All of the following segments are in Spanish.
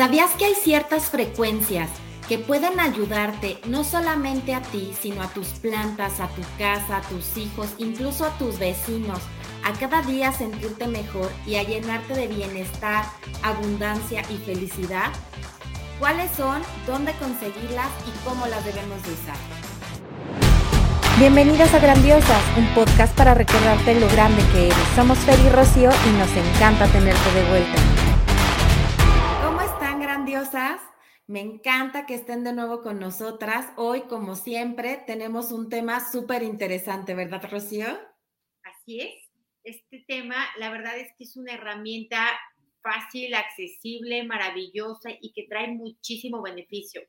¿Sabías que hay ciertas frecuencias que pueden ayudarte no solamente a ti, sino a tus plantas, a tu casa, a tus hijos, incluso a tus vecinos, a cada día sentirte mejor y a llenarte de bienestar, abundancia y felicidad? ¿Cuáles son, dónde conseguirlas y cómo las debemos de usar? Bienvenidas a Grandiosas, un podcast para recordarte lo grande que eres. Somos Fer y Rocío y nos encanta tenerte de vuelta. Me encanta que estén de nuevo con nosotras. Hoy, como siempre, tenemos un tema súper interesante, ¿verdad, Rocío? Así es. Este tema, la verdad es que es una herramienta fácil, accesible, maravillosa y que trae muchísimo beneficio.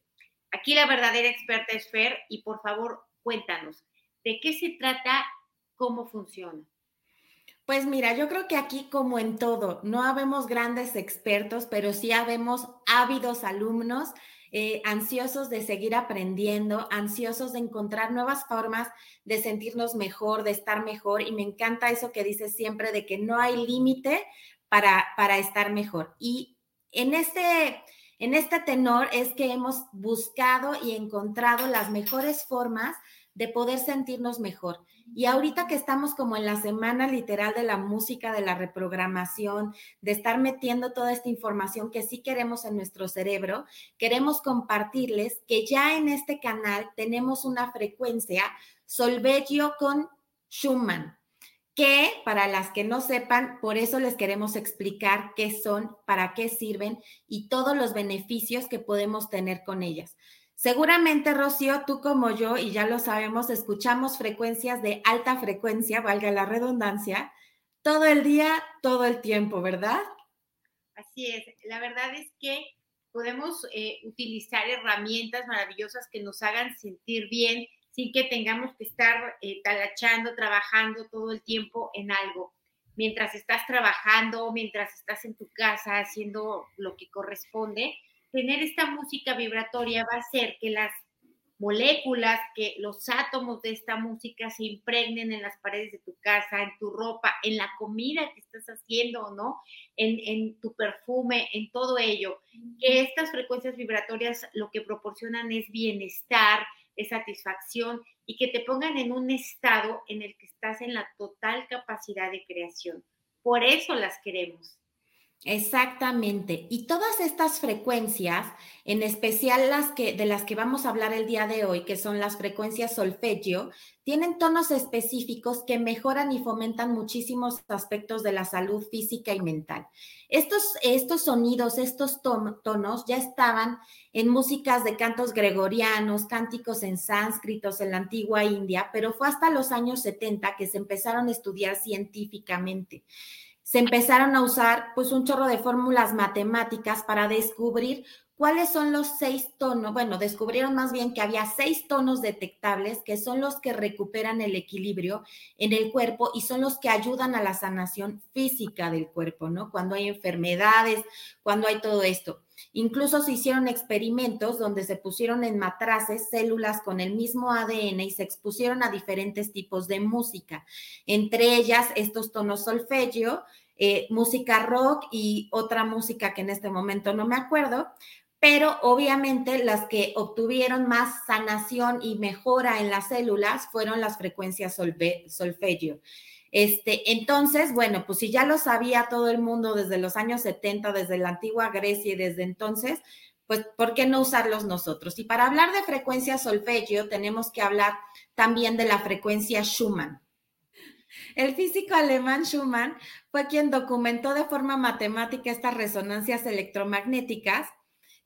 Aquí la verdadera experta es Fer y por favor cuéntanos, ¿de qué se trata? ¿Cómo funciona? Pues mira, yo creo que aquí como en todo, no habemos grandes expertos, pero sí habemos ávidos alumnos, eh, ansiosos de seguir aprendiendo, ansiosos de encontrar nuevas formas de sentirnos mejor, de estar mejor. Y me encanta eso que dices siempre de que no hay límite para, para estar mejor. Y en este, en este tenor es que hemos buscado y encontrado las mejores formas de poder sentirnos mejor. Y ahorita que estamos como en la semana literal de la música, de la reprogramación, de estar metiendo toda esta información que sí queremos en nuestro cerebro, queremos compartirles que ya en este canal tenemos una frecuencia solveggio con Schumann, que para las que no sepan, por eso les queremos explicar qué son, para qué sirven y todos los beneficios que podemos tener con ellas. Seguramente, Rocío, tú como yo, y ya lo sabemos, escuchamos frecuencias de alta frecuencia, valga la redundancia, todo el día, todo el tiempo, ¿verdad? Así es. La verdad es que podemos eh, utilizar herramientas maravillosas que nos hagan sentir bien sin que tengamos que estar eh, talachando, trabajando todo el tiempo en algo. Mientras estás trabajando, mientras estás en tu casa haciendo lo que corresponde, tener esta música vibratoria va a hacer que las moléculas, que los átomos de esta música se impregnen en las paredes de tu casa, en tu ropa, en la comida que estás haciendo no, en, en, tu perfume, en todo ello. Que estas frecuencias vibratorias lo que proporcionan es bienestar, es satisfacción y que te pongan en un estado en el que estás en la total capacidad de creación. Por eso las queremos. Exactamente. Y todas estas frecuencias, en especial las que de las que vamos a hablar el día de hoy, que son las frecuencias solfeggio, tienen tonos específicos que mejoran y fomentan muchísimos aspectos de la salud física y mental. Estos, estos sonidos, estos tonos ya estaban en músicas de cantos gregorianos, cánticos en sánscritos en la antigua India, pero fue hasta los años 70 que se empezaron a estudiar científicamente se empezaron a usar pues un chorro de fórmulas matemáticas para descubrir cuáles son los seis tonos. Bueno, descubrieron más bien que había seis tonos detectables que son los que recuperan el equilibrio en el cuerpo y son los que ayudan a la sanación física del cuerpo, ¿no? Cuando hay enfermedades, cuando hay todo esto. Incluso se hicieron experimentos donde se pusieron en matraces células con el mismo ADN y se expusieron a diferentes tipos de música, entre ellas estos tonos solfeggio, eh, música rock y otra música que en este momento no me acuerdo, pero obviamente las que obtuvieron más sanación y mejora en las células fueron las frecuencias solfeggio. Este, entonces, bueno, pues si ya lo sabía todo el mundo desde los años 70, desde la antigua Grecia y desde entonces, pues ¿por qué no usarlos nosotros? Y para hablar de frecuencia solfeggio, tenemos que hablar también de la frecuencia Schumann. El físico alemán Schumann fue quien documentó de forma matemática estas resonancias electromagnéticas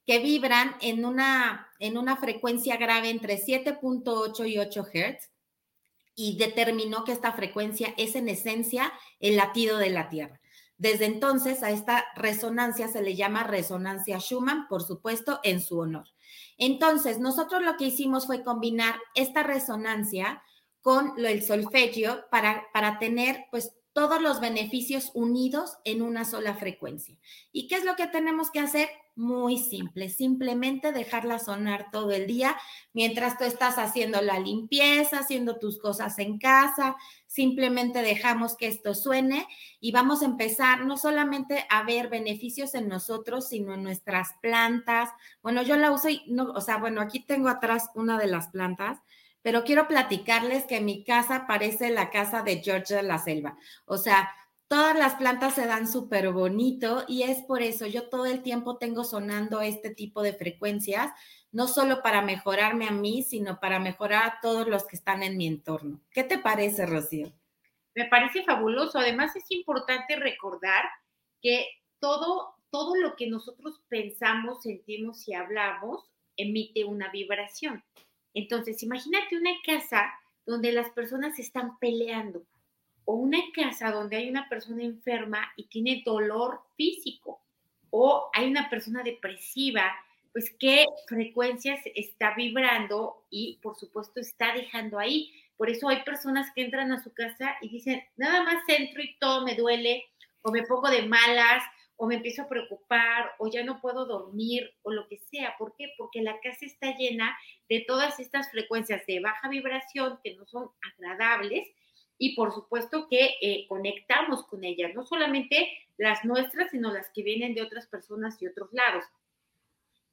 que vibran en una, en una frecuencia grave entre 7.8 y 8 Hz y determinó que esta frecuencia es en esencia el latido de la Tierra. Desde entonces a esta resonancia se le llama resonancia Schumann, por supuesto, en su honor. Entonces, nosotros lo que hicimos fue combinar esta resonancia con el solfegio para, para tener pues todos los beneficios unidos en una sola frecuencia. ¿Y qué es lo que tenemos que hacer? Muy simple, simplemente dejarla sonar todo el día mientras tú estás haciendo la limpieza, haciendo tus cosas en casa, simplemente dejamos que esto suene y vamos a empezar no solamente a ver beneficios en nosotros, sino en nuestras plantas. Bueno, yo la uso y no, o sea, bueno, aquí tengo atrás una de las plantas pero quiero platicarles que mi casa parece la casa de George de la Selva. O sea, todas las plantas se dan súper bonito y es por eso yo todo el tiempo tengo sonando este tipo de frecuencias, no solo para mejorarme a mí, sino para mejorar a todos los que están en mi entorno. ¿Qué te parece, Rocío? Me parece fabuloso. Además, es importante recordar que todo, todo lo que nosotros pensamos, sentimos y hablamos emite una vibración. Entonces, imagínate una casa donde las personas están peleando o una casa donde hay una persona enferma y tiene dolor físico o hay una persona depresiva, pues qué frecuencias está vibrando y por supuesto está dejando ahí. Por eso hay personas que entran a su casa y dicen, nada más entro y todo me duele o me pongo de malas o me empiezo a preocupar o ya no puedo dormir o lo que sea. ¿Por qué? Porque la casa está llena de todas estas frecuencias de baja vibración que no son agradables y por supuesto que eh, conectamos con ellas, no solamente las nuestras, sino las que vienen de otras personas y otros lados.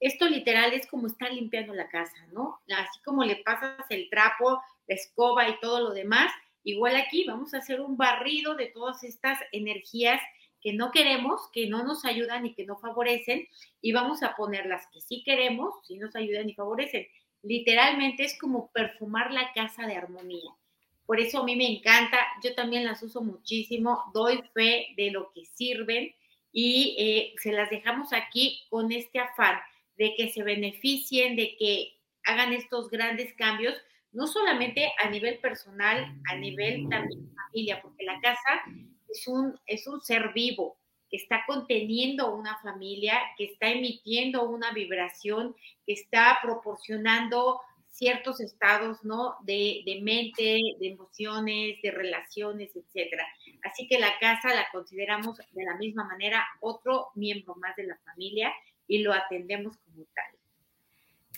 Esto literal es como estar limpiando la casa, ¿no? Así como le pasas el trapo, la escoba y todo lo demás, igual aquí vamos a hacer un barrido de todas estas energías que no queremos, que no nos ayudan y que no favorecen, y vamos a poner las que sí queremos, sí nos ayudan y favorecen. Literalmente es como perfumar la casa de armonía. Por eso a mí me encanta, yo también las uso muchísimo, doy fe de lo que sirven y eh, se las dejamos aquí con este afán de que se beneficien, de que hagan estos grandes cambios, no solamente a nivel personal, a nivel también familia, porque la casa es un, es un ser vivo que está conteniendo una familia, que está emitiendo una vibración, que está proporcionando ciertos estados, ¿no? De, de, mente, de emociones, de relaciones, etcétera. Así que la casa la consideramos de la misma manera otro miembro más de la familia y lo atendemos como tal.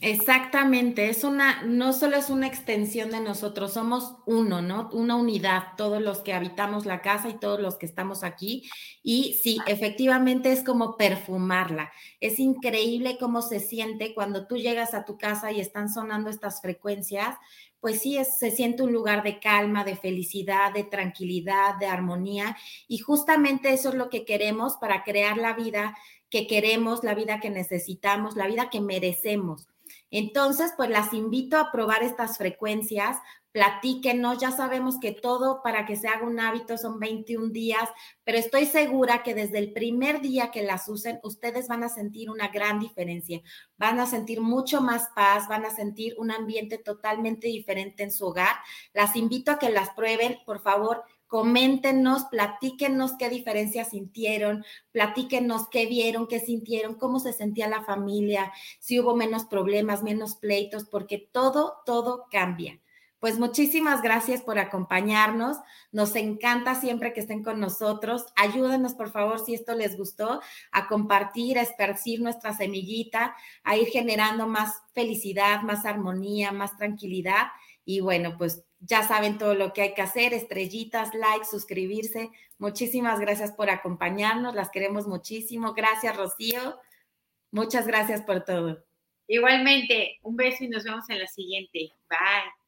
Exactamente, es una, no solo es una extensión de nosotros, somos uno, ¿no? Una unidad, todos los que habitamos la casa y todos los que estamos aquí. Y sí, efectivamente es como perfumarla. Es increíble cómo se siente cuando tú llegas a tu casa y están sonando estas frecuencias. Pues sí, es, se siente un lugar de calma, de felicidad, de tranquilidad, de armonía. Y justamente eso es lo que queremos para crear la vida que queremos, la vida que necesitamos, la vida que merecemos. Entonces, pues las invito a probar estas frecuencias, platíquenos, ya sabemos que todo para que se haga un hábito son 21 días, pero estoy segura que desde el primer día que las usen, ustedes van a sentir una gran diferencia, van a sentir mucho más paz, van a sentir un ambiente totalmente diferente en su hogar. Las invito a que las prueben, por favor coméntenos, platíquenos qué diferencias sintieron, platíquenos qué vieron, qué sintieron, cómo se sentía la familia, si hubo menos problemas, menos pleitos, porque todo, todo cambia. Pues muchísimas gracias por acompañarnos. Nos encanta siempre que estén con nosotros. Ayúdenos, por favor, si esto les gustó, a compartir, a esparcir nuestra semillita, a ir generando más felicidad, más armonía, más tranquilidad. Y bueno, pues ya saben todo lo que hay que hacer, estrellitas, likes, suscribirse. Muchísimas gracias por acompañarnos, las queremos muchísimo. Gracias, Rocío. Muchas gracias por todo. Igualmente, un beso y nos vemos en la siguiente. Bye.